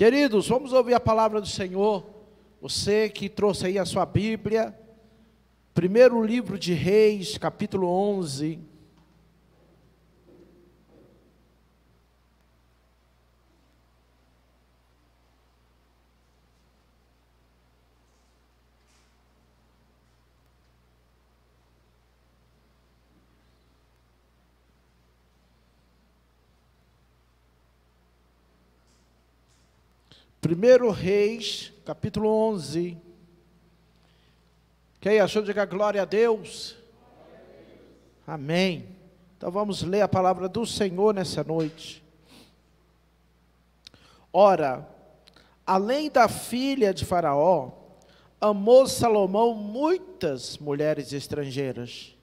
Queridos, vamos ouvir a palavra do Senhor. Você que trouxe aí a sua Bíblia, primeiro livro de Reis, capítulo 11. Primeiro Reis, capítulo 11. Quem achou, diga glória a Deus. Amém. Então vamos ler a palavra do Senhor nessa noite. Ora, além da filha de Faraó, amou Salomão muitas mulheres estrangeiras,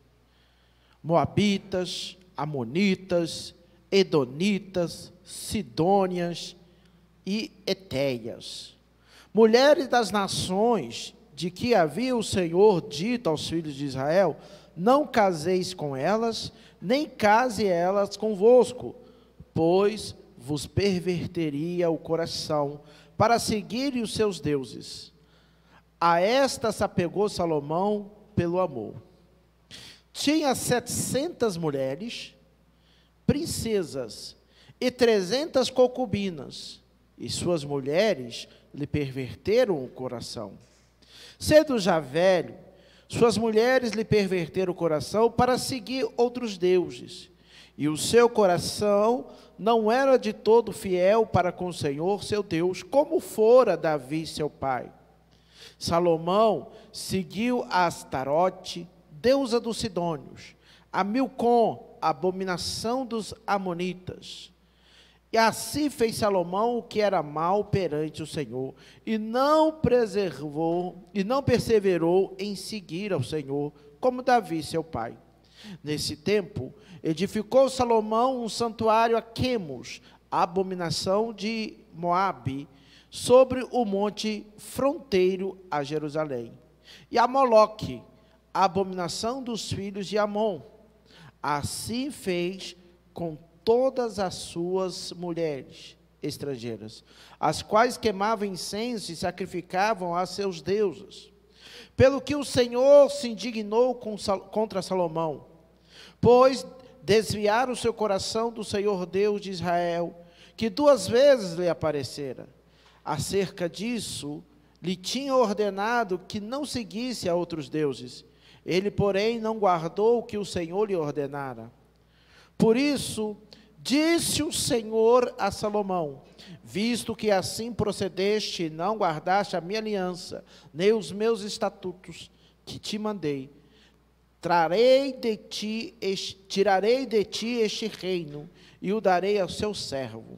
moabitas, amonitas, edonitas, sidônias, e Etéias, mulheres das nações de que havia o Senhor dito aos filhos de Israel: Não caseis com elas, nem case elas convosco, pois vos perverteria o coração para seguirem os seus deuses. A esta se apegou Salomão pelo amor. Tinha setecentas mulheres, princesas e trezentas concubinas e suas mulheres lhe perverteram o coração. Sendo já velho, suas mulheres lhe perverteram o coração para seguir outros deuses, e o seu coração não era de todo fiel para com o Senhor, seu Deus, como fora Davi, seu pai. Salomão seguiu a Astarote, deusa dos Sidônios, a Milcom, abominação dos Amonitas, e assim fez Salomão o que era mal perante o Senhor, e não preservou, e não perseverou em seguir ao Senhor, como Davi, seu pai. Nesse tempo, edificou Salomão um santuário a Quemos, a abominação de Moabe, sobre o monte fronteiro a Jerusalém. E a Moloque, a abominação dos filhos de Amon. Assim fez com todas as suas mulheres estrangeiras, as quais queimavam incenso e sacrificavam a seus deuses. Pelo que o Senhor se indignou contra Salomão, pois desviaram o seu coração do Senhor Deus de Israel, que duas vezes lhe aparecera. Acerca disso, lhe tinha ordenado que não seguisse a outros deuses. Ele, porém, não guardou o que o Senhor lhe ordenara. Por isso, Disse o Senhor a Salomão: Visto que assim procedeste e não guardaste a minha aliança, nem os meus estatutos que te mandei, trarei de ti, tirarei de ti este reino e o darei ao seu servo.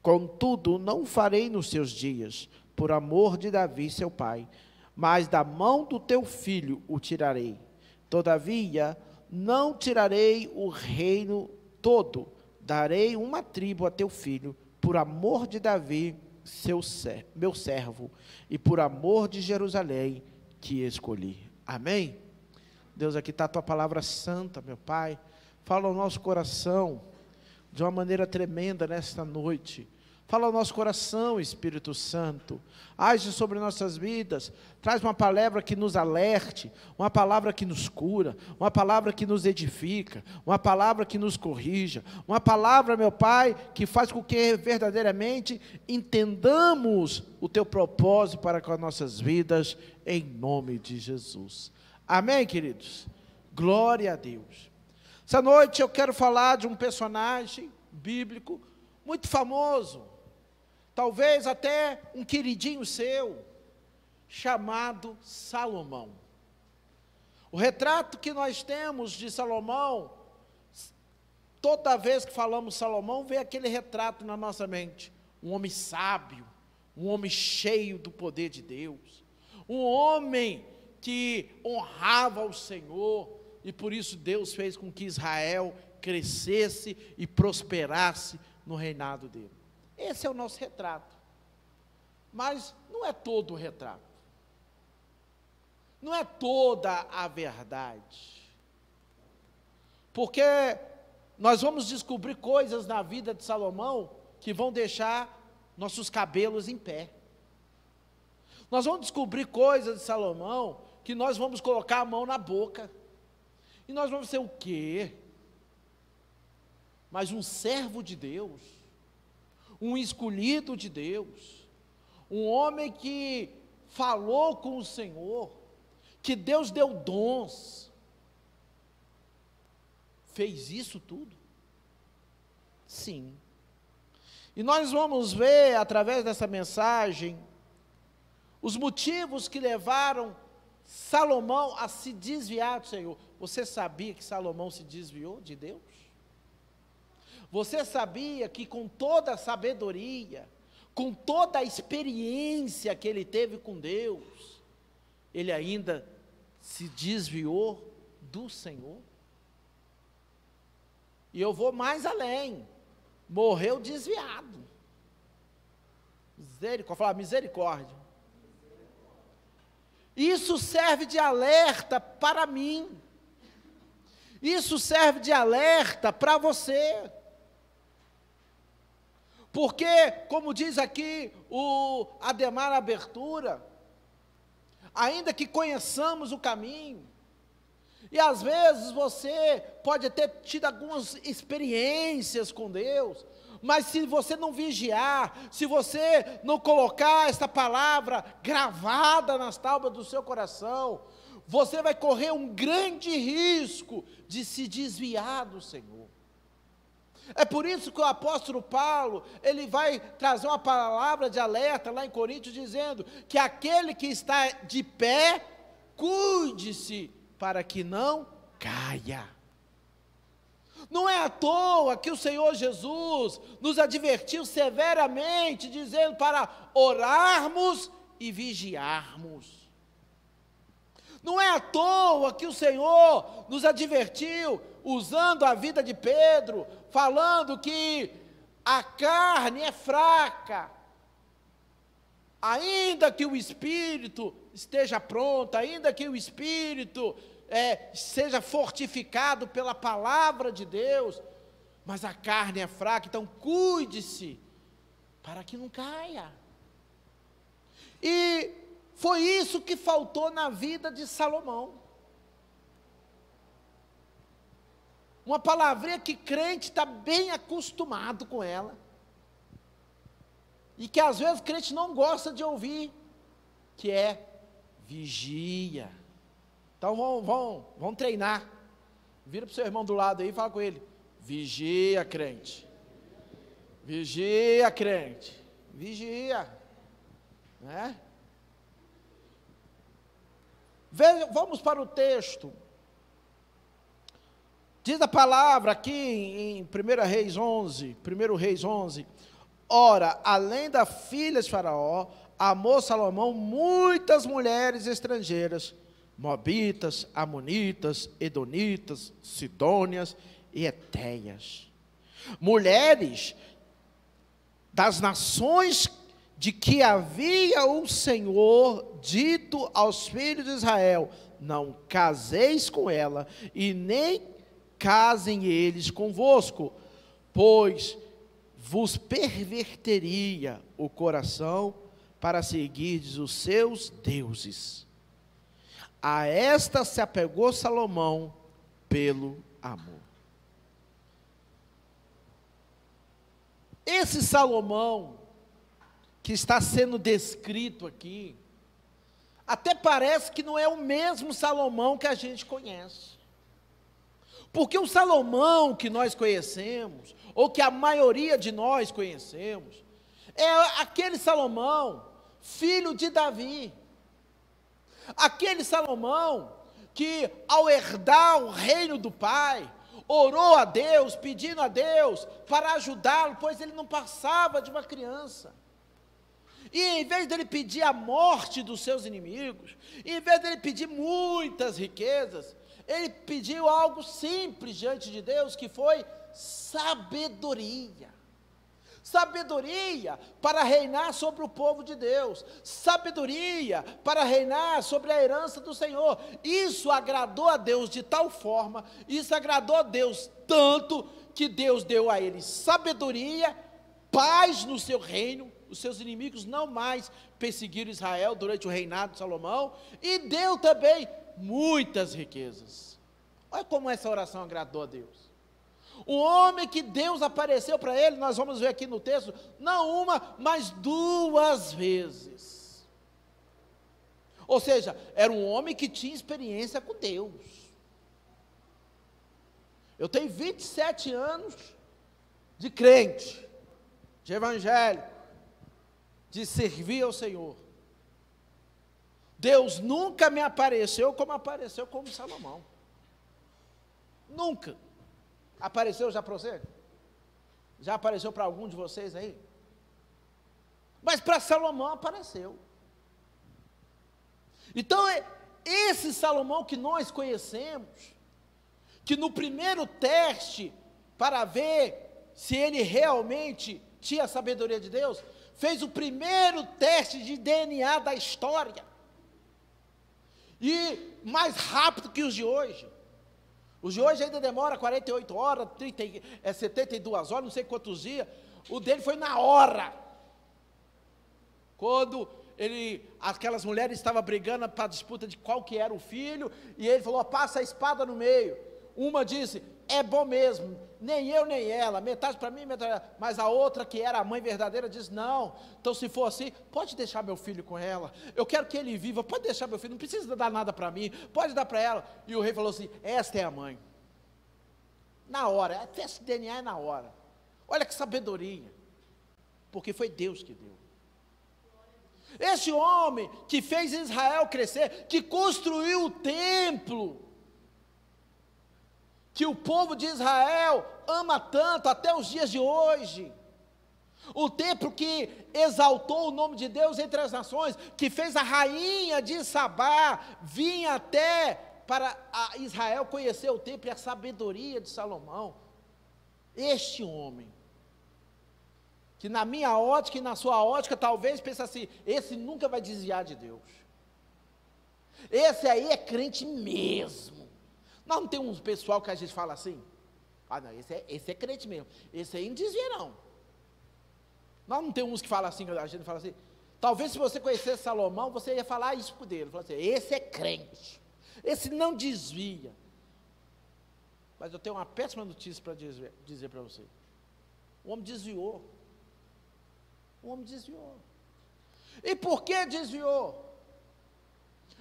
Contudo, não farei nos seus dias, por amor de Davi, seu pai, mas da mão do teu filho o tirarei. Todavia, não tirarei o reino todo, darei uma tribo a teu filho, por amor de Davi, seu meu servo, e por amor de Jerusalém que escolhi. Amém? Deus, aqui está a tua palavra santa, meu Pai. Fala ao nosso coração de uma maneira tremenda nesta noite. Fala ao nosso coração, Espírito Santo. Age sobre nossas vidas. Traz uma palavra que nos alerte, uma palavra que nos cura, uma palavra que nos edifica, uma palavra que nos corrija, uma palavra, meu Pai, que faz com que verdadeiramente entendamos o teu propósito para com as nossas vidas, em nome de Jesus. Amém, queridos? Glória a Deus. Essa noite eu quero falar de um personagem bíblico muito famoso talvez até um queridinho seu, chamado Salomão. O retrato que nós temos de Salomão, toda vez que falamos Salomão, vem aquele retrato na nossa mente: um homem sábio, um homem cheio do poder de Deus, um homem que honrava o Senhor, e por isso Deus fez com que Israel crescesse e prosperasse no reinado dele. Esse é o nosso retrato. Mas não é todo o retrato. Não é toda a verdade. Porque nós vamos descobrir coisas na vida de Salomão que vão deixar nossos cabelos em pé. Nós vamos descobrir coisas de Salomão que nós vamos colocar a mão na boca. E nós vamos ser o quê? Mas um servo de Deus, um escolhido de Deus, um homem que falou com o Senhor, que Deus deu dons, fez isso tudo? Sim. E nós vamos ver, através dessa mensagem, os motivos que levaram Salomão a se desviar do Senhor. Você sabia que Salomão se desviou de Deus? Você sabia que com toda a sabedoria, com toda a experiência que ele teve com Deus, ele ainda se desviou do Senhor? E eu vou mais além. Morreu desviado. Misericórdia, falar misericórdia. Isso serve de alerta para mim. Isso serve de alerta para você. Porque, como diz aqui o Ademar Abertura, ainda que conheçamos o caminho, e às vezes você pode ter tido algumas experiências com Deus, mas se você não vigiar, se você não colocar essa palavra gravada nas tábuas do seu coração, você vai correr um grande risco de se desviar do Senhor. É por isso que o apóstolo Paulo, ele vai trazer uma palavra de alerta lá em Coríntios, dizendo que aquele que está de pé, cuide-se para que não caia. Não é à toa que o Senhor Jesus nos advertiu severamente, dizendo para orarmos e vigiarmos. Não é à toa que o Senhor nos advertiu, usando a vida de Pedro, falando que a carne é fraca, ainda que o espírito esteja pronto, ainda que o espírito é, seja fortificado pela palavra de Deus, mas a carne é fraca, então cuide-se para que não caia. E foi isso que faltou na vida de Salomão. Uma palavrinha que crente está bem acostumado com ela. E que às vezes crente não gosta de ouvir, que é vigia. Então vão, vão, vão treinar. Vira para o seu irmão do lado aí e fala com ele: vigia, crente. Vigia, crente. Vigia. Né? Vamos para o texto. Diz a palavra aqui em 1 Reis 11, 1 Reis 11. Ora, além da filha de Faraó, amou Salomão muitas mulheres estrangeiras Moabitas, Amonitas, Edonitas, Sidônias e Etéias. Mulheres das nações de que havia o Senhor dito aos filhos de Israel: Não caseis com ela, e nem casem eles convosco, pois vos perverteria o coração para seguirdes os seus deuses. A esta se apegou Salomão pelo amor. Esse Salomão, que está sendo descrito aqui, até parece que não é o mesmo Salomão que a gente conhece. Porque o Salomão que nós conhecemos, ou que a maioria de nós conhecemos, é aquele Salomão, filho de Davi Aquele Salomão que, ao herdar o reino do pai, orou a Deus, pedindo a Deus para ajudá-lo, pois ele não passava de uma criança. E em vez dele pedir a morte dos seus inimigos, em vez dele pedir muitas riquezas, ele pediu algo simples diante de Deus, que foi sabedoria. Sabedoria para reinar sobre o povo de Deus, sabedoria para reinar sobre a herança do Senhor. Isso agradou a Deus de tal forma, isso agradou a Deus tanto que Deus deu a ele sabedoria, paz no seu reino, os seus inimigos não mais perseguiram Israel durante o reinado de Salomão, e deu também muitas riquezas. Olha como essa oração agradou a Deus. O homem que Deus apareceu para ele, nós vamos ver aqui no texto, não uma, mas duas vezes. Ou seja, era um homem que tinha experiência com Deus. Eu tenho 27 anos de crente, de evangelho, de servir ao Senhor. Deus nunca me apareceu como apareceu como Salomão. Nunca. Apareceu já para você? Já apareceu para algum de vocês aí? Mas para Salomão apareceu. Então, é esse Salomão que nós conhecemos, que no primeiro teste, para ver se ele realmente tinha a sabedoria de Deus, fez o primeiro teste de DNA da história. E mais rápido que os de hoje. Os de hoje ainda demora 48 horas, 30, é, 72 horas, não sei quantos dias. O dele foi na hora. Quando ele, aquelas mulheres estavam brigando para a disputa de qual que era o filho, e ele falou: passa a espada no meio. Uma disse: é bom mesmo, nem eu nem ela, metade para mim, metade para Mas a outra, que era a mãe verdadeira, diz: não, então se for assim, pode deixar meu filho com ela, eu quero que ele viva, pode deixar meu filho, não precisa dar nada para mim, pode dar para ela. E o rei falou assim: esta é a mãe. Na hora, a teste de DNA é na hora. Olha que sabedoria, porque foi Deus que deu. Esse homem que fez Israel crescer, que construiu o templo, que o povo de Israel ama tanto até os dias de hoje. O templo que exaltou o nome de Deus entre as nações, que fez a rainha de Sabá vir até para Israel conhecer o templo e a sabedoria de Salomão. Este homem, que na minha ótica e na sua ótica talvez pensa assim: esse nunca vai desviar de Deus. Esse aí é crente mesmo. Nós não temos um pessoal que a gente fala assim? Ah, não, esse é, esse é crente mesmo. Esse aí não desvia, não. Nós não temos uns que falam assim, a gente fala assim. Talvez se você conhecesse Salomão, você ia falar isso por dele. Falar assim, esse é crente. Esse não desvia. Mas eu tenho uma péssima notícia para dizer, dizer para você. O homem desviou. O homem desviou. E por que desviou?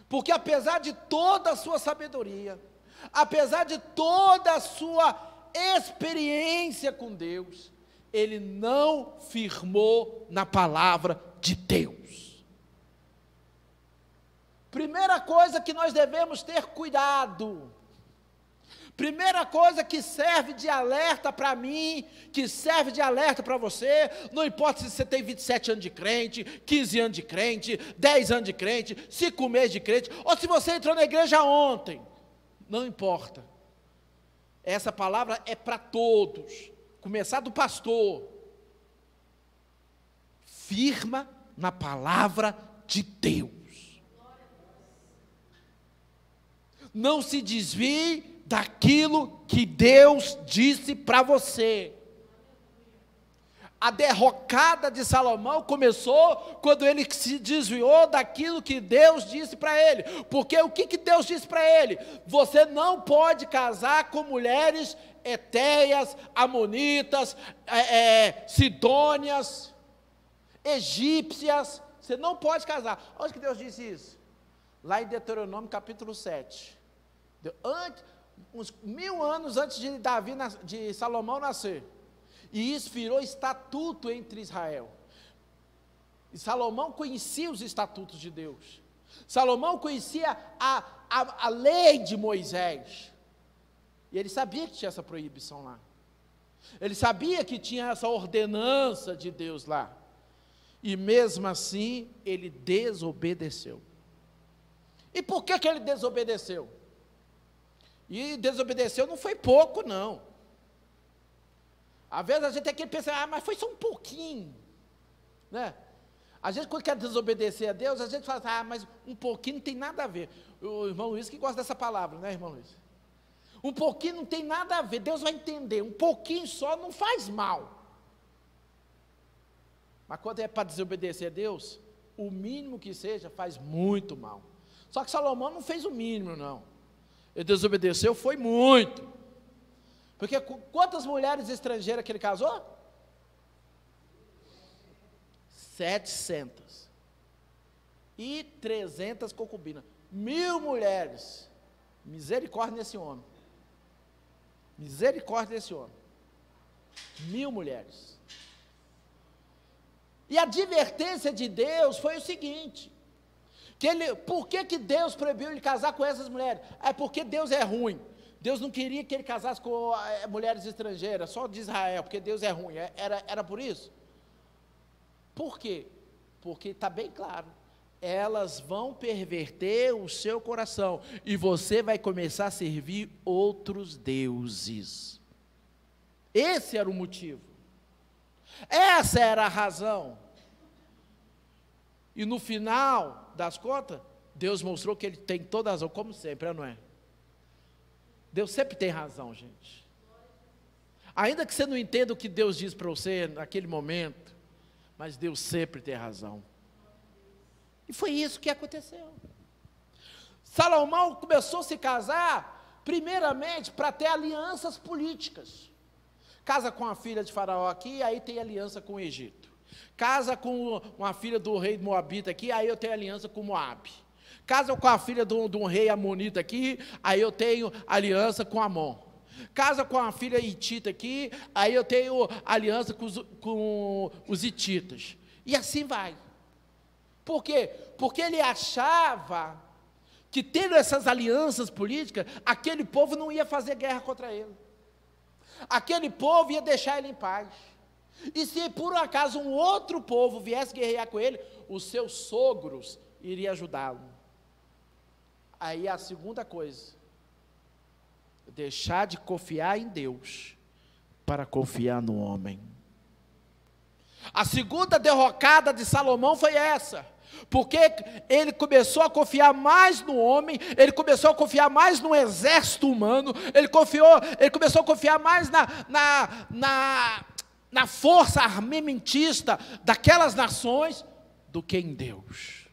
Porque apesar de toda a sua sabedoria, apesar de toda a sua experiência com Deus, ele não firmou na palavra de Deus. Primeira coisa que nós devemos ter cuidado. Primeira coisa que serve de alerta para mim, que serve de alerta para você, não importa se você tem 27 anos de crente, 15 anos de crente, 10 anos de crente, 5 meses de crente, ou se você entrou na igreja ontem. Não importa. Essa palavra é para todos. Começar do pastor. Firma na palavra de Deus. Não se desvie daquilo que Deus disse para você a derrocada de Salomão começou quando ele se desviou daquilo que Deus disse para ele. Porque o que, que Deus disse para ele? Você não pode casar com mulheres etéias, amonitas, é, é, sidônias, egípcias. Você não pode casar. Onde que Deus disse isso? Lá em Deuteronômio capítulo 7. Antes, uns mil anos antes de Davi, de Salomão nascer. E isso virou estatuto entre Israel. E Salomão conhecia os estatutos de Deus. Salomão conhecia a, a, a lei de Moisés. E ele sabia que tinha essa proibição lá. Ele sabia que tinha essa ordenança de Deus lá. E mesmo assim, ele desobedeceu. E por que, que ele desobedeceu? E desobedeceu não foi pouco, não. Às vezes a gente tem que pensar, ah, mas foi só um pouquinho. Né? A gente, quando quer desobedecer a Deus, a gente fala, ah, mas um pouquinho não tem nada a ver. O irmão Luiz que gosta dessa palavra, né, irmão Luiz? Um pouquinho não tem nada a ver, Deus vai entender. Um pouquinho só não faz mal. Mas quando é para desobedecer a Deus, o mínimo que seja faz muito mal. Só que Salomão não fez o mínimo, não. Ele desobedeceu, foi muito. Porque quantas mulheres estrangeiras que ele casou? 700. E 300 concubinas. Mil mulheres. Misericórdia nesse homem. Misericórdia desse homem. Mil mulheres. E a advertência de Deus foi o seguinte: que ele, por que, que Deus proibiu ele casar com essas mulheres? É porque Deus é ruim. Deus não queria que ele casasse com é, mulheres estrangeiras, só de Israel, porque Deus é ruim. É, era, era por isso? Por quê? Porque está bem claro. Elas vão perverter o seu coração e você vai começar a servir outros deuses. Esse era o motivo. Essa era a razão. E no final das contas, Deus mostrou que ele tem toda a razão, como sempre, não é? Deus sempre tem razão, gente. Ainda que você não entenda o que Deus diz para você naquele momento, mas Deus sempre tem razão. E foi isso que aconteceu. Salomão começou a se casar, primeiramente, para ter alianças políticas. Casa com a filha de Faraó aqui, aí tem aliança com o Egito. Casa com uma filha do rei Moabita aqui, aí eu tenho aliança com Moab. Casa com a filha de um, de um rei amonita aqui, aí eu tenho aliança com Amon. Casa com a filha hitita aqui, aí eu tenho aliança com os, com os hititas. E assim vai. Por quê? Porque ele achava que tendo essas alianças políticas, aquele povo não ia fazer guerra contra ele aquele povo ia deixar ele em paz. E se por um acaso um outro povo viesse guerrear com ele, os seus sogros iriam ajudá-lo. Aí a segunda coisa, deixar de confiar em Deus para confiar no homem. A segunda derrocada de Salomão foi essa. Porque ele começou a confiar mais no homem, ele começou a confiar mais no exército humano, ele, confiou, ele começou a confiar mais na, na, na, na força armamentista daquelas nações do que em Deus.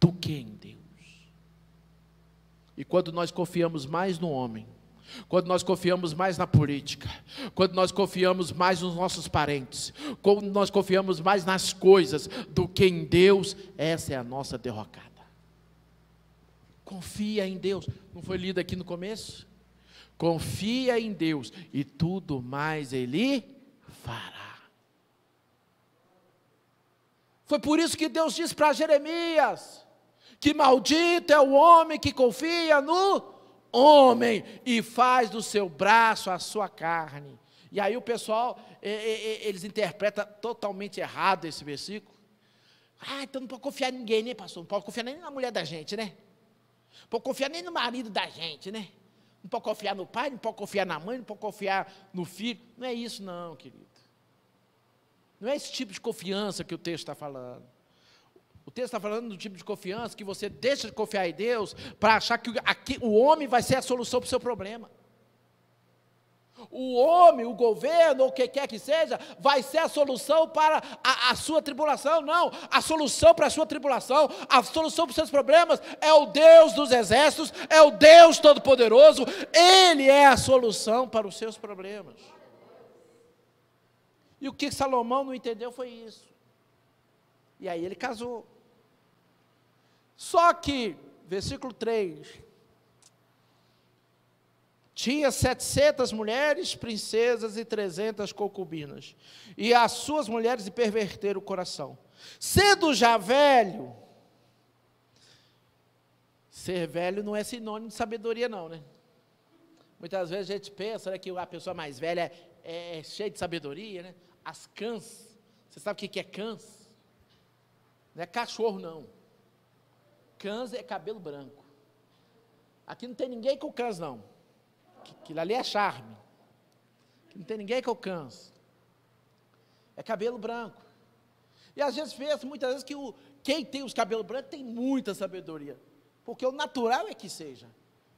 Do que em Deus. E quando nós confiamos mais no homem, quando nós confiamos mais na política, quando nós confiamos mais nos nossos parentes, quando nós confiamos mais nas coisas do que em Deus, essa é a nossa derrocada. Confia em Deus, não foi lido aqui no começo? Confia em Deus e tudo mais Ele fará. Foi por isso que Deus disse para Jeremias: que maldito é o homem que confia no homem e faz do seu braço a sua carne. E aí o pessoal, eles interpretam totalmente errado esse versículo. Ah, então não pode confiar em ninguém, né, pastor? Não pode confiar nem na mulher da gente, né? Não pode confiar nem no marido da gente, né? Não pode confiar no pai, não pode confiar na mãe, não pode confiar no filho. Não é isso, não, querido. Não é esse tipo de confiança que o texto está falando. O texto está falando do tipo de confiança que você deixa de confiar em Deus para achar que aqui, o homem vai ser a solução para o seu problema. O homem, o governo, ou o que quer que seja, vai ser a solução para a, a sua tribulação. Não, a solução para a sua tribulação, a solução para os seus problemas é o Deus dos exércitos, é o Deus Todo-Poderoso. Ele é a solução para os seus problemas. E o que Salomão não entendeu foi isso. E aí ele casou. Só que, versículo 3, tinha 700 mulheres, princesas e 300 concubinas, e as suas mulheres lhe perverteram o coração. Sendo já velho, ser velho não é sinônimo de sabedoria, não, né? Muitas vezes a gente pensa né, que a pessoa mais velha é, é cheia de sabedoria, né? As cãs, você sabe o que é cãs? Não é cachorro, não. Cães é cabelo branco. Aqui não tem ninguém com cães, não. Aquilo ali é charme. Aqui não tem ninguém com cães. É cabelo branco. E às vezes pensa muitas vezes que o, quem tem os cabelos brancos tem muita sabedoria. Porque o natural é que seja.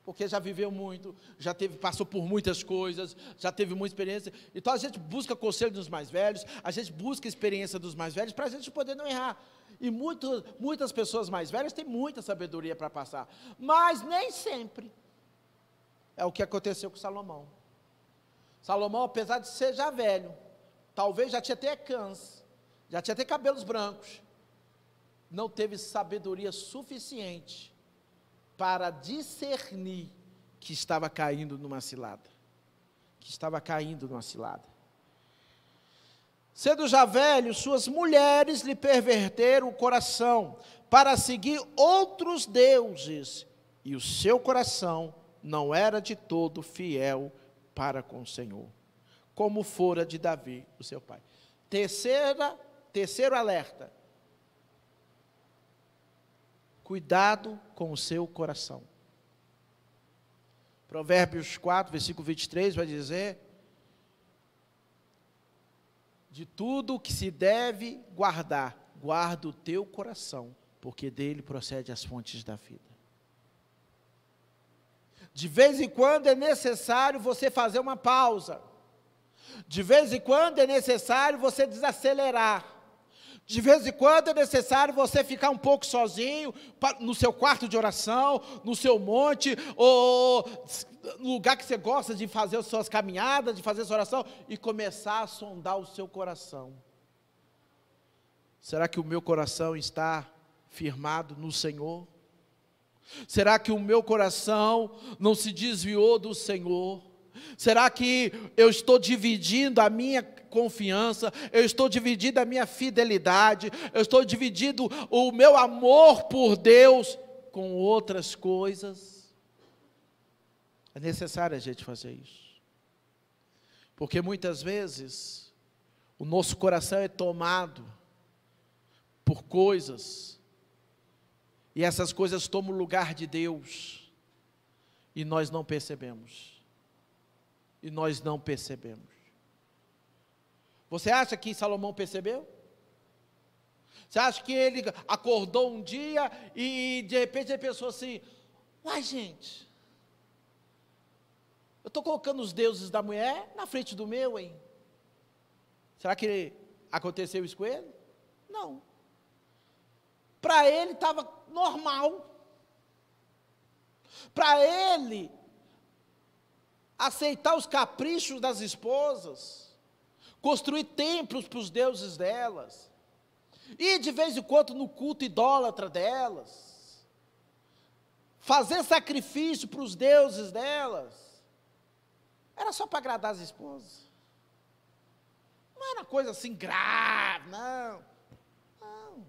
porque já viveu muito, já teve, passou por muitas coisas, já teve muita experiência. Então a gente busca conselho dos mais velhos, a gente busca experiência dos mais velhos para a gente poder não errar. E muito, muitas pessoas mais velhas têm muita sabedoria para passar, mas nem sempre. É o que aconteceu com Salomão. Salomão, apesar de ser já velho, talvez já tinha até câncer, já tinha até cabelos brancos, não teve sabedoria suficiente para discernir que estava caindo numa cilada. Que estava caindo numa cilada. Sendo já velho, suas mulheres lhe perverteram o coração para seguir outros deuses, e o seu coração não era de todo fiel para com o Senhor, como fora de Davi, o seu pai. Terceira, terceiro alerta: Cuidado com o seu coração. Provérbios 4, versículo 23 vai dizer: De tudo o que se deve guardar, guarda o teu coração, porque dele procede as fontes da vida. De vez em quando é necessário você fazer uma pausa. De vez em quando é necessário você desacelerar. De vez em quando é necessário você ficar um pouco sozinho, no seu quarto de oração, no seu monte, ou lugar que você gosta de fazer as suas caminhadas, de fazer sua oração, e começar a sondar o seu coração. Será que o meu coração está firmado no Senhor? Será que o meu coração não se desviou do Senhor? Será que eu estou dividindo a minha confiança, eu estou dividindo a minha fidelidade, eu estou dividindo o meu amor por Deus com outras coisas? É necessário a gente fazer isso. Porque muitas vezes o nosso coração é tomado por coisas, e essas coisas tomam o lugar de Deus, e nós não percebemos e nós não percebemos. Você acha que Salomão percebeu? Você acha que ele acordou um dia e de repente ele pensou assim: uai, gente, eu estou colocando os deuses da mulher na frente do meu, hein? Será que aconteceu isso com ele? Não. Para ele estava normal. Para ele, aceitar os caprichos das esposas, construir templos para os deuses delas, ir de vez em quando no culto idólatra delas, fazer sacrifício para os deuses delas, era só para agradar as esposas. Não era coisa assim grave, não. Não.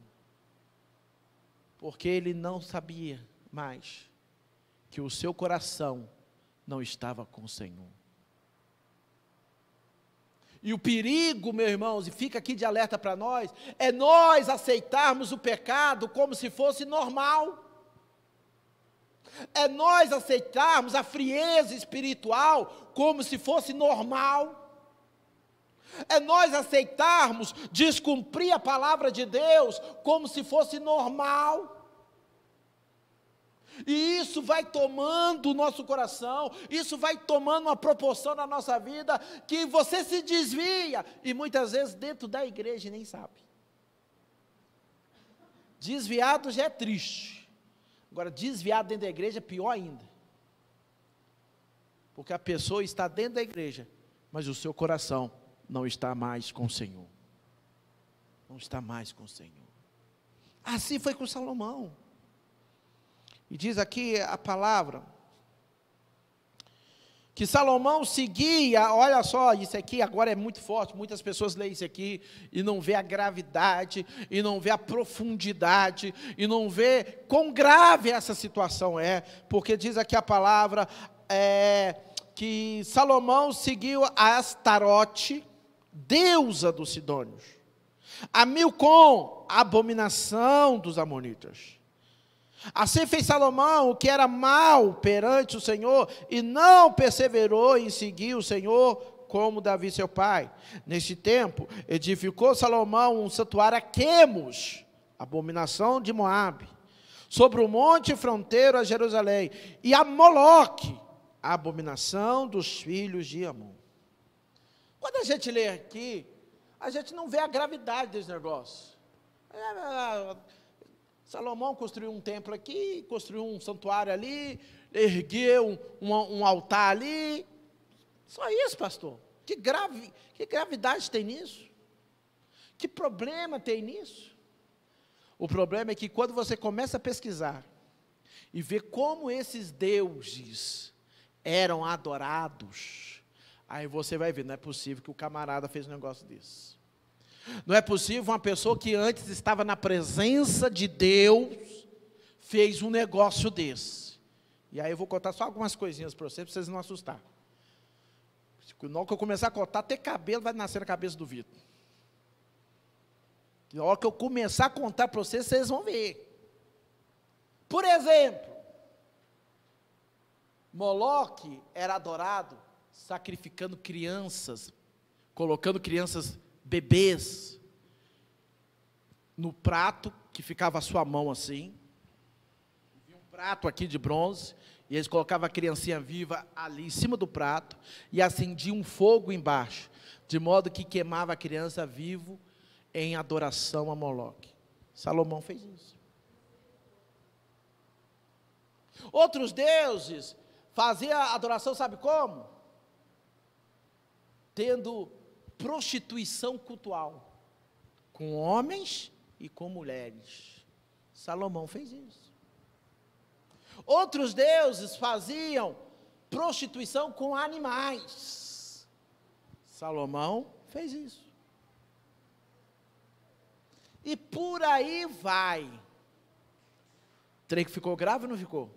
Porque ele não sabia mais que o seu coração não estava com o Senhor. E o perigo, meus irmãos, e fica aqui de alerta para nós, é nós aceitarmos o pecado como se fosse normal. É nós aceitarmos a frieza espiritual como se fosse normal. É nós aceitarmos descumprir a palavra de Deus como se fosse normal. E isso vai tomando o nosso coração, isso vai tomando uma proporção na nossa vida que você se desvia e muitas vezes dentro da igreja nem sabe. Desviado já é triste. Agora, desviado dentro da igreja é pior ainda. Porque a pessoa está dentro da igreja, mas o seu coração não está mais com o Senhor. Não está mais com o Senhor. Assim foi com Salomão. E diz aqui a palavra que Salomão seguia, olha só, isso aqui agora é muito forte, muitas pessoas leem isso aqui e não vê a gravidade, e não vê a profundidade, e não vê quão grave essa situação é, porque diz aqui a palavra é, que Salomão seguiu a Astarote, deusa dos Sidônios, a Milcom, abominação dos Amonitas, Assim fez Salomão, o que era mal perante o Senhor, e não perseverou em seguir o Senhor como Davi seu pai. Neste tempo, edificou Salomão um santuário a Quemos, abominação de Moabe. sobre o monte fronteiro a Jerusalém, e a Moloque, a abominação dos filhos de Amon. Quando a gente lê aqui, a gente não vê a gravidade desse negócio. Salomão construiu um templo aqui, construiu um santuário ali, ergueu um, um, um altar ali. Só isso, pastor. Que, grave, que gravidade tem nisso? Que problema tem nisso? O problema é que quando você começa a pesquisar e ver como esses deuses eram adorados, aí você vai ver, não é possível que o camarada fez um negócio desse. Não é possível uma pessoa que antes estava na presença de Deus fez um negócio desse. E aí eu vou contar só algumas coisinhas para vocês, para vocês não assustar. Na hora que eu começar a contar, até cabelo vai nascer na cabeça do Vitor. Na hora que eu começar a contar para vocês, vocês vão ver. Por exemplo, Moloque era adorado sacrificando crianças, colocando crianças bebês no prato que ficava a sua mão assim. Um prato aqui de bronze, e eles colocavam a criancinha viva ali em cima do prato e acendiam um fogo embaixo, de modo que queimava a criança vivo em adoração a Moloque. Salomão fez isso. Outros deuses faziam adoração, sabe como? Tendo prostituição cultual com homens e com mulheres. Salomão fez isso. Outros deuses faziam prostituição com animais. Salomão fez isso. E por aí vai. O trem que ficou grave ou não ficou?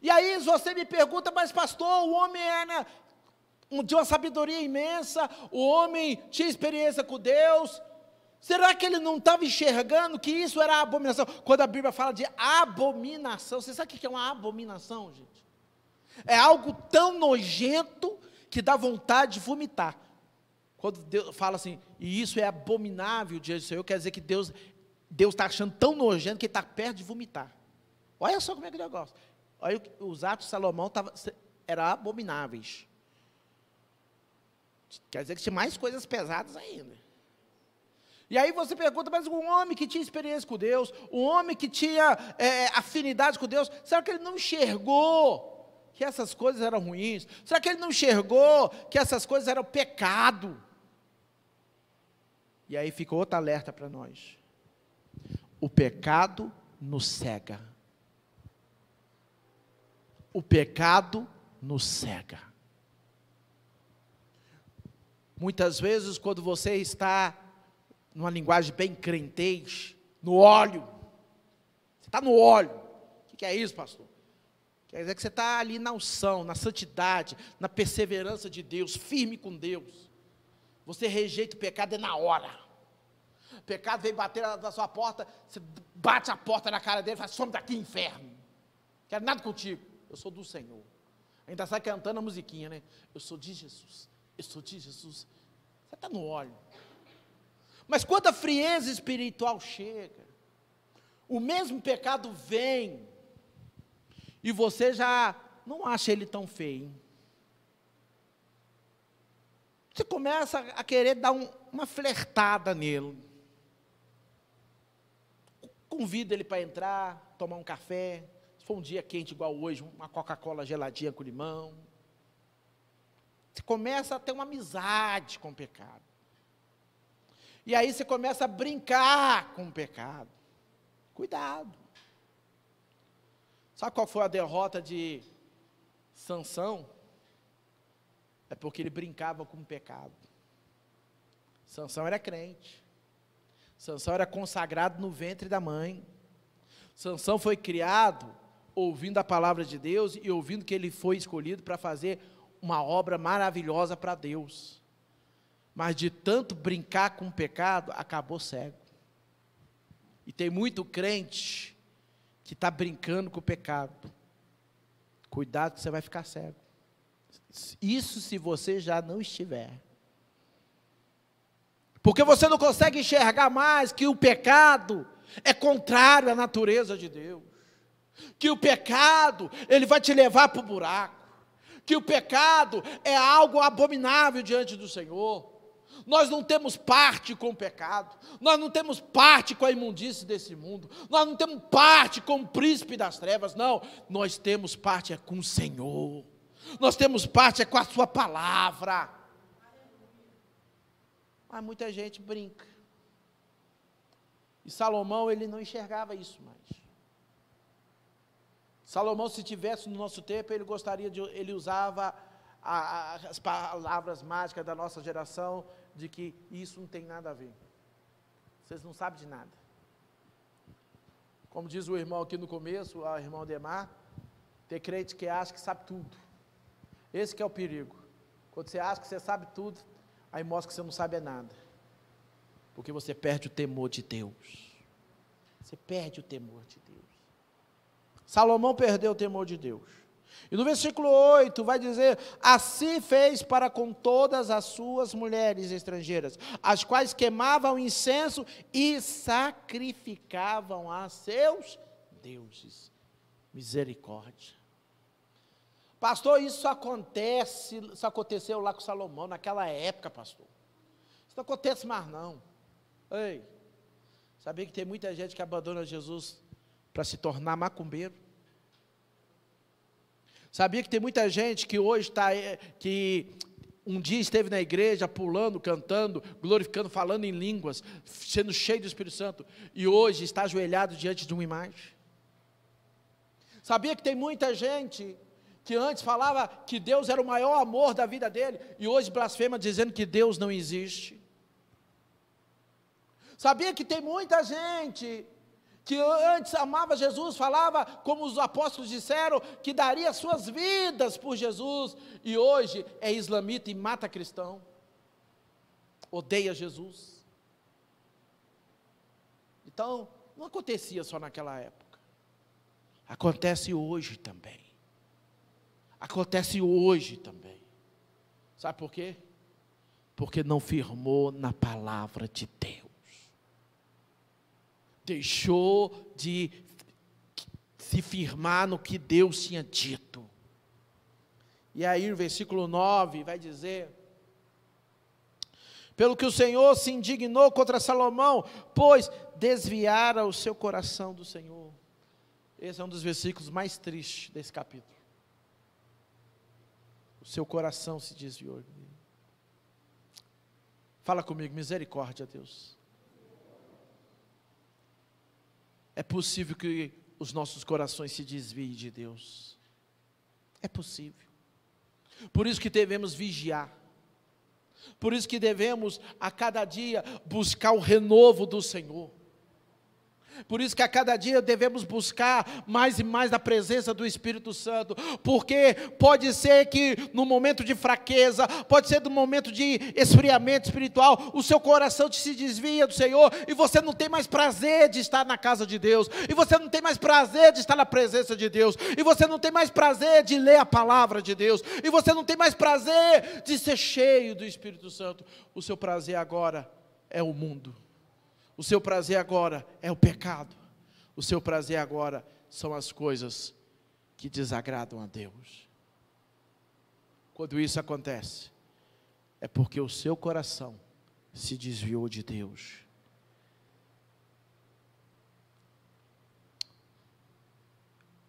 E aí você me pergunta, mas pastor, o homem era de uma sabedoria imensa, o homem tinha experiência com Deus. Será que ele não estava enxergando que isso era abominação? Quando a Bíblia fala de abominação, você sabe o que é uma abominação, gente? É algo tão nojento que dá vontade de vomitar. Quando Deus fala assim, e isso é abominável diante do Senhor, quer dizer que Deus Deus está achando tão nojento que ele está perto de vomitar. Olha só como é que ele gosta. Olha, os atos de Salomão tava, eram abomináveis. Quer dizer que tinha mais coisas pesadas ainda. E aí você pergunta, mas um homem que tinha experiência com Deus, um homem que tinha é, afinidade com Deus, será que ele não enxergou que essas coisas eram ruins? Será que ele não enxergou que essas coisas eram pecado? E aí fica outra alerta para nós. O pecado nos cega. O pecado nos cega. Muitas vezes, quando você está, numa linguagem bem crentez, no óleo, você está no óleo. O que é isso, pastor? Quer dizer que você está ali na unção, na santidade, na perseverança de Deus, firme com Deus. Você rejeita o pecado é na hora. O pecado vem bater na sua porta, você bate a porta na cara dele e fala, some daqui, inferno. Quero nada contigo. Eu sou do Senhor. Ainda sai cantando a musiquinha, né? Eu sou de Jesus. Eu sou de Jesus. Você está no óleo. Mas quando a frieza espiritual chega, o mesmo pecado vem, e você já não acha ele tão feio. Você começa a querer dar um, uma flertada nele. Convida ele para entrar, tomar um café. Se for um dia quente igual hoje, uma Coca-Cola geladinha com limão. Você começa a ter uma amizade com o pecado. E aí você começa a brincar com o pecado. Cuidado. Sabe qual foi a derrota de Sansão? É porque ele brincava com o pecado. Sansão era crente. Sansão era consagrado no ventre da mãe. Sansão foi criado ouvindo a palavra de Deus e ouvindo que ele foi escolhido para fazer uma obra maravilhosa para Deus. Mas de tanto brincar com o pecado, acabou cego. E tem muito crente que está brincando com o pecado. Cuidado que você vai ficar cego. Isso se você já não estiver. Porque você não consegue enxergar mais que o pecado é contrário à natureza de Deus. Que o pecado, ele vai te levar para o buraco. Que o pecado é algo abominável diante do Senhor. Nós não temos parte com o pecado, nós não temos parte com a imundície desse mundo, nós não temos parte com o príncipe das trevas, não, nós temos parte é com o Senhor, nós temos parte é com a Sua palavra. Mas muita gente brinca, e Salomão, ele não enxergava isso mais. Salomão, se tivesse no nosso tempo, ele gostaria de, ele usava a, a, as palavras mágicas da nossa geração, de que isso não tem nada a ver. Vocês não sabem de nada. Como diz o irmão aqui no começo, o irmão Demar, ter crente que acha que sabe tudo. Esse que é o perigo. Quando você acha que você sabe tudo, aí mostra que você não sabe nada. Porque você perde o temor de Deus. Você perde o temor de Deus. Salomão perdeu o temor de Deus. E no versículo 8 vai dizer: Assim fez para com todas as suas mulheres estrangeiras, as quais queimavam incenso e sacrificavam a seus deuses. Misericórdia. Pastor, isso acontece, isso aconteceu lá com Salomão naquela época, pastor. Isso não acontece mais não. Ei, sabia que tem muita gente que abandona Jesus para se tornar macumbeiro? Sabia que tem muita gente que hoje está, eh, que um dia esteve na igreja pulando, cantando, glorificando, falando em línguas, sendo cheio do Espírito Santo, e hoje está ajoelhado diante de uma imagem? Sabia que tem muita gente que antes falava que Deus era o maior amor da vida dele, e hoje blasfema dizendo que Deus não existe? Sabia que tem muita gente que antes amava Jesus, falava, como os apóstolos disseram, que daria suas vidas por Jesus, e hoje é islamita e mata cristão, odeia Jesus. Então, não acontecia só naquela época, acontece hoje também. Acontece hoje também. Sabe por quê? Porque não firmou na palavra de Deus deixou de se firmar no que Deus tinha dito. E aí, no versículo 9, vai dizer: Pelo que o Senhor se indignou contra Salomão, pois desviara o seu coração do Senhor. Esse é um dos versículos mais tristes desse capítulo. O seu coração se desviou. Fala comigo, misericórdia, Deus. É possível que os nossos corações se desviem de Deus. É possível. Por isso que devemos vigiar. Por isso que devemos a cada dia buscar o renovo do Senhor. Por isso que a cada dia devemos buscar mais e mais da presença do Espírito Santo, porque pode ser que no momento de fraqueza, pode ser no momento de esfriamento espiritual, o seu coração se desvia do Senhor e você não tem mais prazer de estar na casa de Deus, e você não tem mais prazer de estar na presença de Deus, e você não tem mais prazer de ler a palavra de Deus, e você não tem mais prazer de ser cheio do Espírito Santo. O seu prazer agora é o mundo. O seu prazer agora é o pecado. O seu prazer agora são as coisas que desagradam a Deus. Quando isso acontece, é porque o seu coração se desviou de Deus.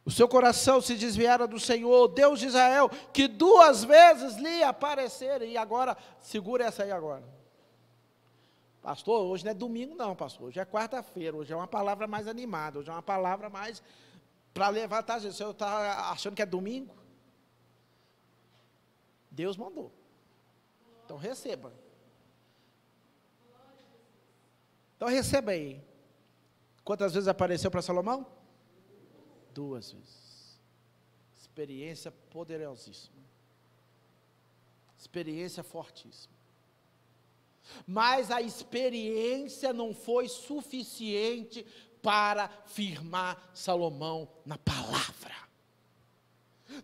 O seu coração se desviara do Senhor, Deus de Israel, que duas vezes lhe apareceram, e agora, segura essa aí agora. Pastor, hoje não é domingo, não, pastor. Hoje é quarta-feira. Hoje é uma palavra mais animada. Hoje é uma palavra mais para levantar. O senhor está achando que é domingo? Deus mandou. Então receba. Então receba aí. Quantas vezes apareceu para Salomão? Duas vezes. Experiência poderosíssima. Experiência fortíssima. Mas a experiência não foi suficiente para firmar Salomão na palavra.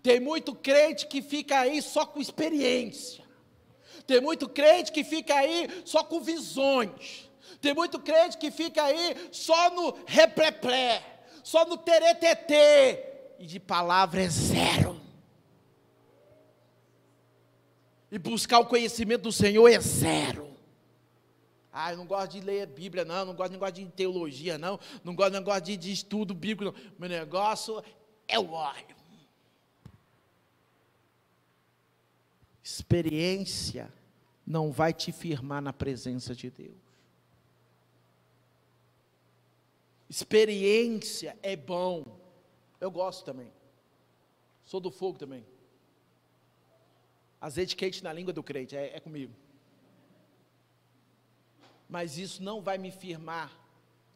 Tem muito crente que fica aí só com experiência. Tem muito crente que fica aí só com visões. Tem muito crente que fica aí só no repreplé, só no teretetê, e de palavra é zero. E buscar o conhecimento do Senhor é zero. Ah, eu não gosto de ler Bíblia, não, não gosto de negócio de teologia, não, não gosto de negócio de, de estudo bíblico, não. Meu negócio é o óleo. Experiência não vai te firmar na presença de Deus. Experiência é bom. Eu gosto também. Sou do fogo também. Azeite quente na língua do crente, é, é comigo. Mas isso não vai me firmar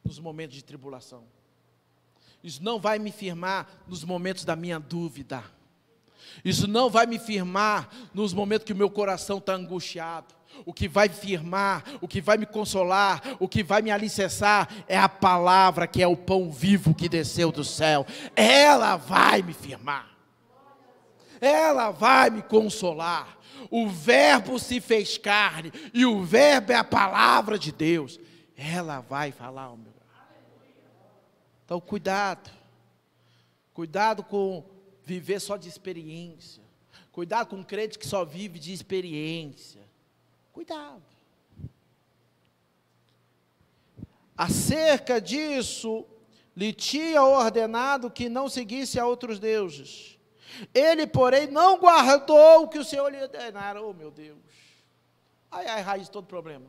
nos momentos de tribulação. Isso não vai me firmar nos momentos da minha dúvida. Isso não vai me firmar nos momentos que o meu coração está angustiado. O que vai firmar, o que vai me consolar, o que vai me alicerçar é a palavra que é o pão vivo que desceu do céu. Ela vai me firmar. Ela vai me consolar. O Verbo se fez carne e o Verbo é a palavra de Deus. Ela vai falar meu. Então, cuidado. Cuidado com viver só de experiência. Cuidado com um crente que só vive de experiência. Cuidado. Acerca disso, lhe tinha ordenado que não seguisse a outros deuses. Ele, porém, não guardou o que o Senhor lhe ordenara. Oh, meu Deus. Aí a raiz de todo problema.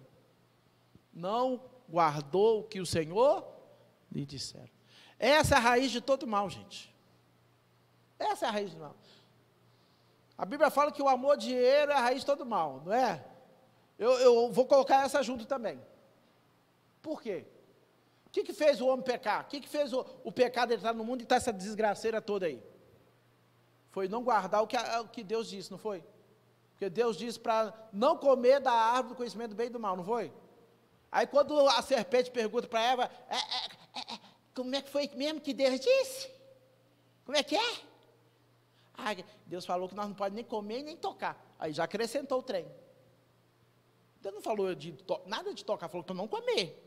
Não guardou o que o Senhor lhe disseram. Essa é a raiz de todo mal, gente. Essa é a raiz do mal. A Bíblia fala que o amor de dinheiro é a raiz de todo mal, não é? Eu, eu vou colocar essa junto também. Por quê? O que, que fez o homem pecar? O que, que fez o, o pecado entrar no mundo e estar tá essa desgraceira toda aí? Foi não guardar o que, o que Deus disse, não foi? Porque Deus disse para não comer da árvore do conhecimento do bem e do mal, não foi? Aí quando a serpente pergunta para Eva, é, é, é, é, como é que foi mesmo que Deus disse? Como é que é? Deus falou que nós não podemos nem comer nem tocar. Aí já acrescentou o trem. Deus não falou de nada de tocar, falou que não comer.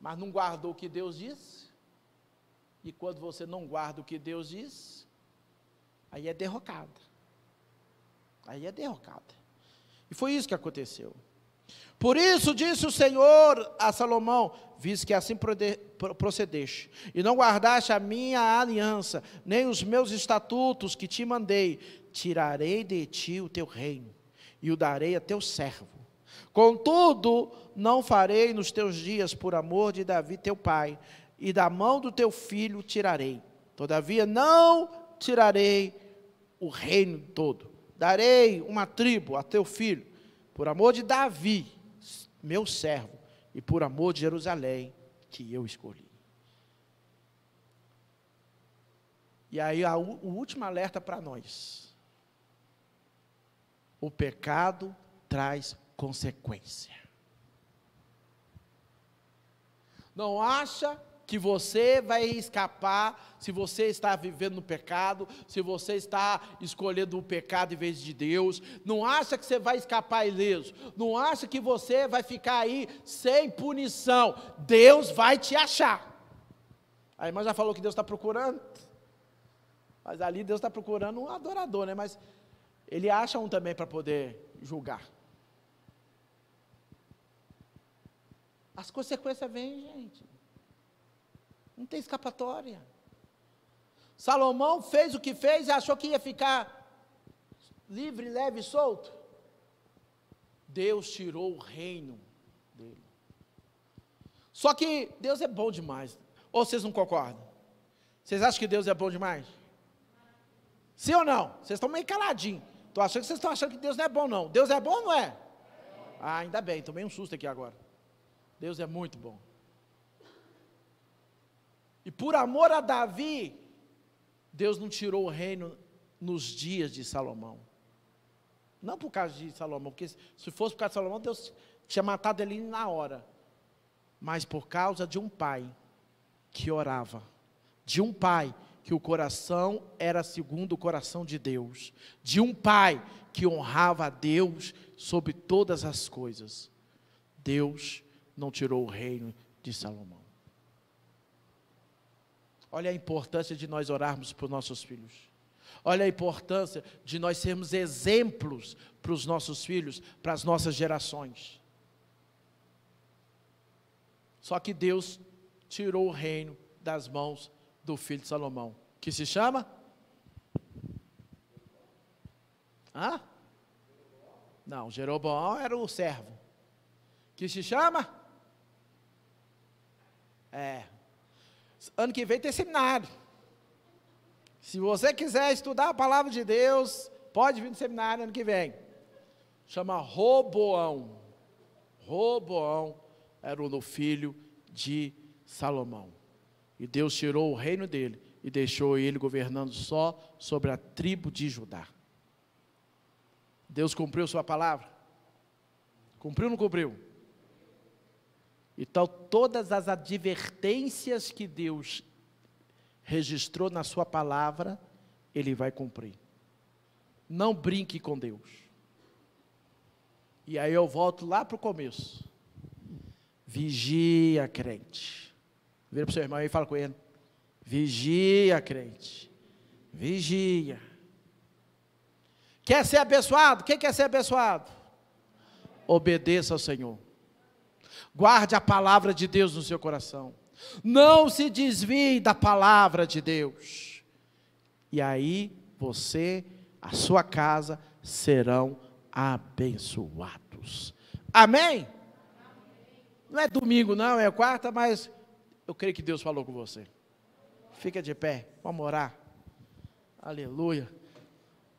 Mas não guardou o que Deus disse. E quando você não guarda o que Deus diz, aí é derrocada. Aí é derrocada. E foi isso que aconteceu. Por isso disse o Senhor a Salomão: visto que assim procedeste, e não guardaste a minha aliança, nem os meus estatutos que te mandei, tirarei de ti o teu reino, e o darei a teu servo. Contudo, não farei nos teus dias por amor de Davi teu pai, e da mão do teu filho tirarei. Todavia, não tirarei o reino todo. Darei uma tribo a teu filho, por amor de Davi, meu servo, e por amor de Jerusalém, que eu escolhi. E aí a, o último alerta para nós. O pecado traz consequência. Não acha que você vai escapar se você está vivendo no pecado, se você está escolhendo o pecado em vez de Deus. Não acha que você vai escapar ileso. Não acha que você vai ficar aí sem punição. Deus vai te achar. A irmã já falou que Deus está procurando. Mas ali Deus está procurando um adorador, né? Mas ele acha um também para poder julgar. As consequências vêm, gente. Não tem escapatória. Salomão fez o que fez e achou que ia ficar livre, leve e solto. Deus tirou o reino dele. Só que Deus é bom demais. Ou vocês não concordam? Vocês acham que Deus é bom demais? Sim ou não? Vocês estão meio caladinhos. Estou achando que vocês estão achando que Deus não é bom, não. Deus é bom ou não é? Ah, ainda bem, tomei um susto aqui agora. Deus é muito bom. E por amor a Davi, Deus não tirou o reino nos dias de Salomão. Não por causa de Salomão, porque se fosse por causa de Salomão, Deus tinha matado ele na hora. Mas por causa de um pai que orava, de um pai que o coração era segundo o coração de Deus, de um pai que honrava a Deus sobre todas as coisas. Deus não tirou o reino de Salomão. Olha a importância de nós orarmos por nossos filhos. Olha a importância de nós sermos exemplos para os nossos filhos, para as nossas gerações. Só que Deus tirou o reino das mãos do filho de Salomão, que se chama? Hã? Não, Jeroboão era o servo. Que se chama? É. Ano que vem tem seminário. Se você quiser estudar a palavra de Deus, pode vir no seminário ano que vem. Chama Roboão. Roboão era o filho de Salomão. E Deus tirou o reino dele e deixou ele governando só sobre a tribo de Judá. Deus cumpriu sua palavra? Cumpriu ou não cumpriu? Então, todas as advertências que Deus registrou na sua palavra, Ele vai cumprir. Não brinque com Deus. E aí eu volto lá para o começo. Vigia, crente. Vira para o seu irmão e fala com ele. Vigia, crente. Vigia. Quer ser abençoado? Quem quer ser abençoado? Obedeça ao Senhor. Guarde a palavra de Deus no seu coração. Não se desvie da palavra de Deus. E aí você, a sua casa serão abençoados. Amém? Não é domingo, não, é quarta, mas eu creio que Deus falou com você. Fica de pé, vamos orar. Aleluia.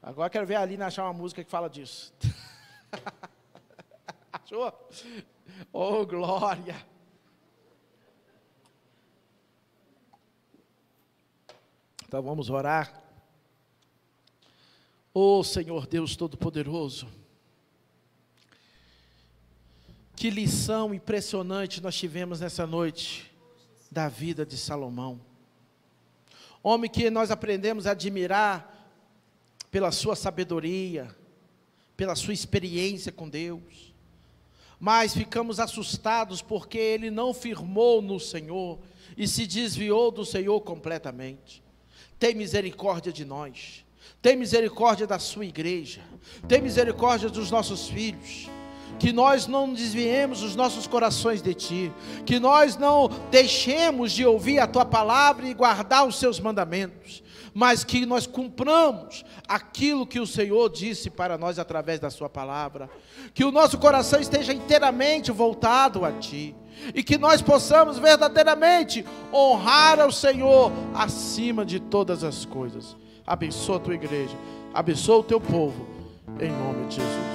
Agora quero ver a Aline achar uma música que fala disso. Achou? Oh, glória! Então vamos orar. Oh Senhor Deus Todo-Poderoso, que lição impressionante nós tivemos nessa noite da vida de Salomão. Homem que nós aprendemos a admirar pela sua sabedoria, pela sua experiência com Deus, mas ficamos assustados porque ele não firmou no Senhor e se desviou do Senhor completamente. Tem misericórdia de nós, tem misericórdia da sua igreja, tem misericórdia dos nossos filhos que nós não desviemos os nossos corações de Ti, que nós não deixemos de ouvir a Tua palavra e guardar os Seus mandamentos, mas que nós cumpramos aquilo que o Senhor disse para nós através da Sua palavra, que o nosso coração esteja inteiramente voltado a Ti, e que nós possamos verdadeiramente honrar ao Senhor acima de todas as coisas. Abençoa a tua igreja, abençoa o teu povo, em nome de Jesus.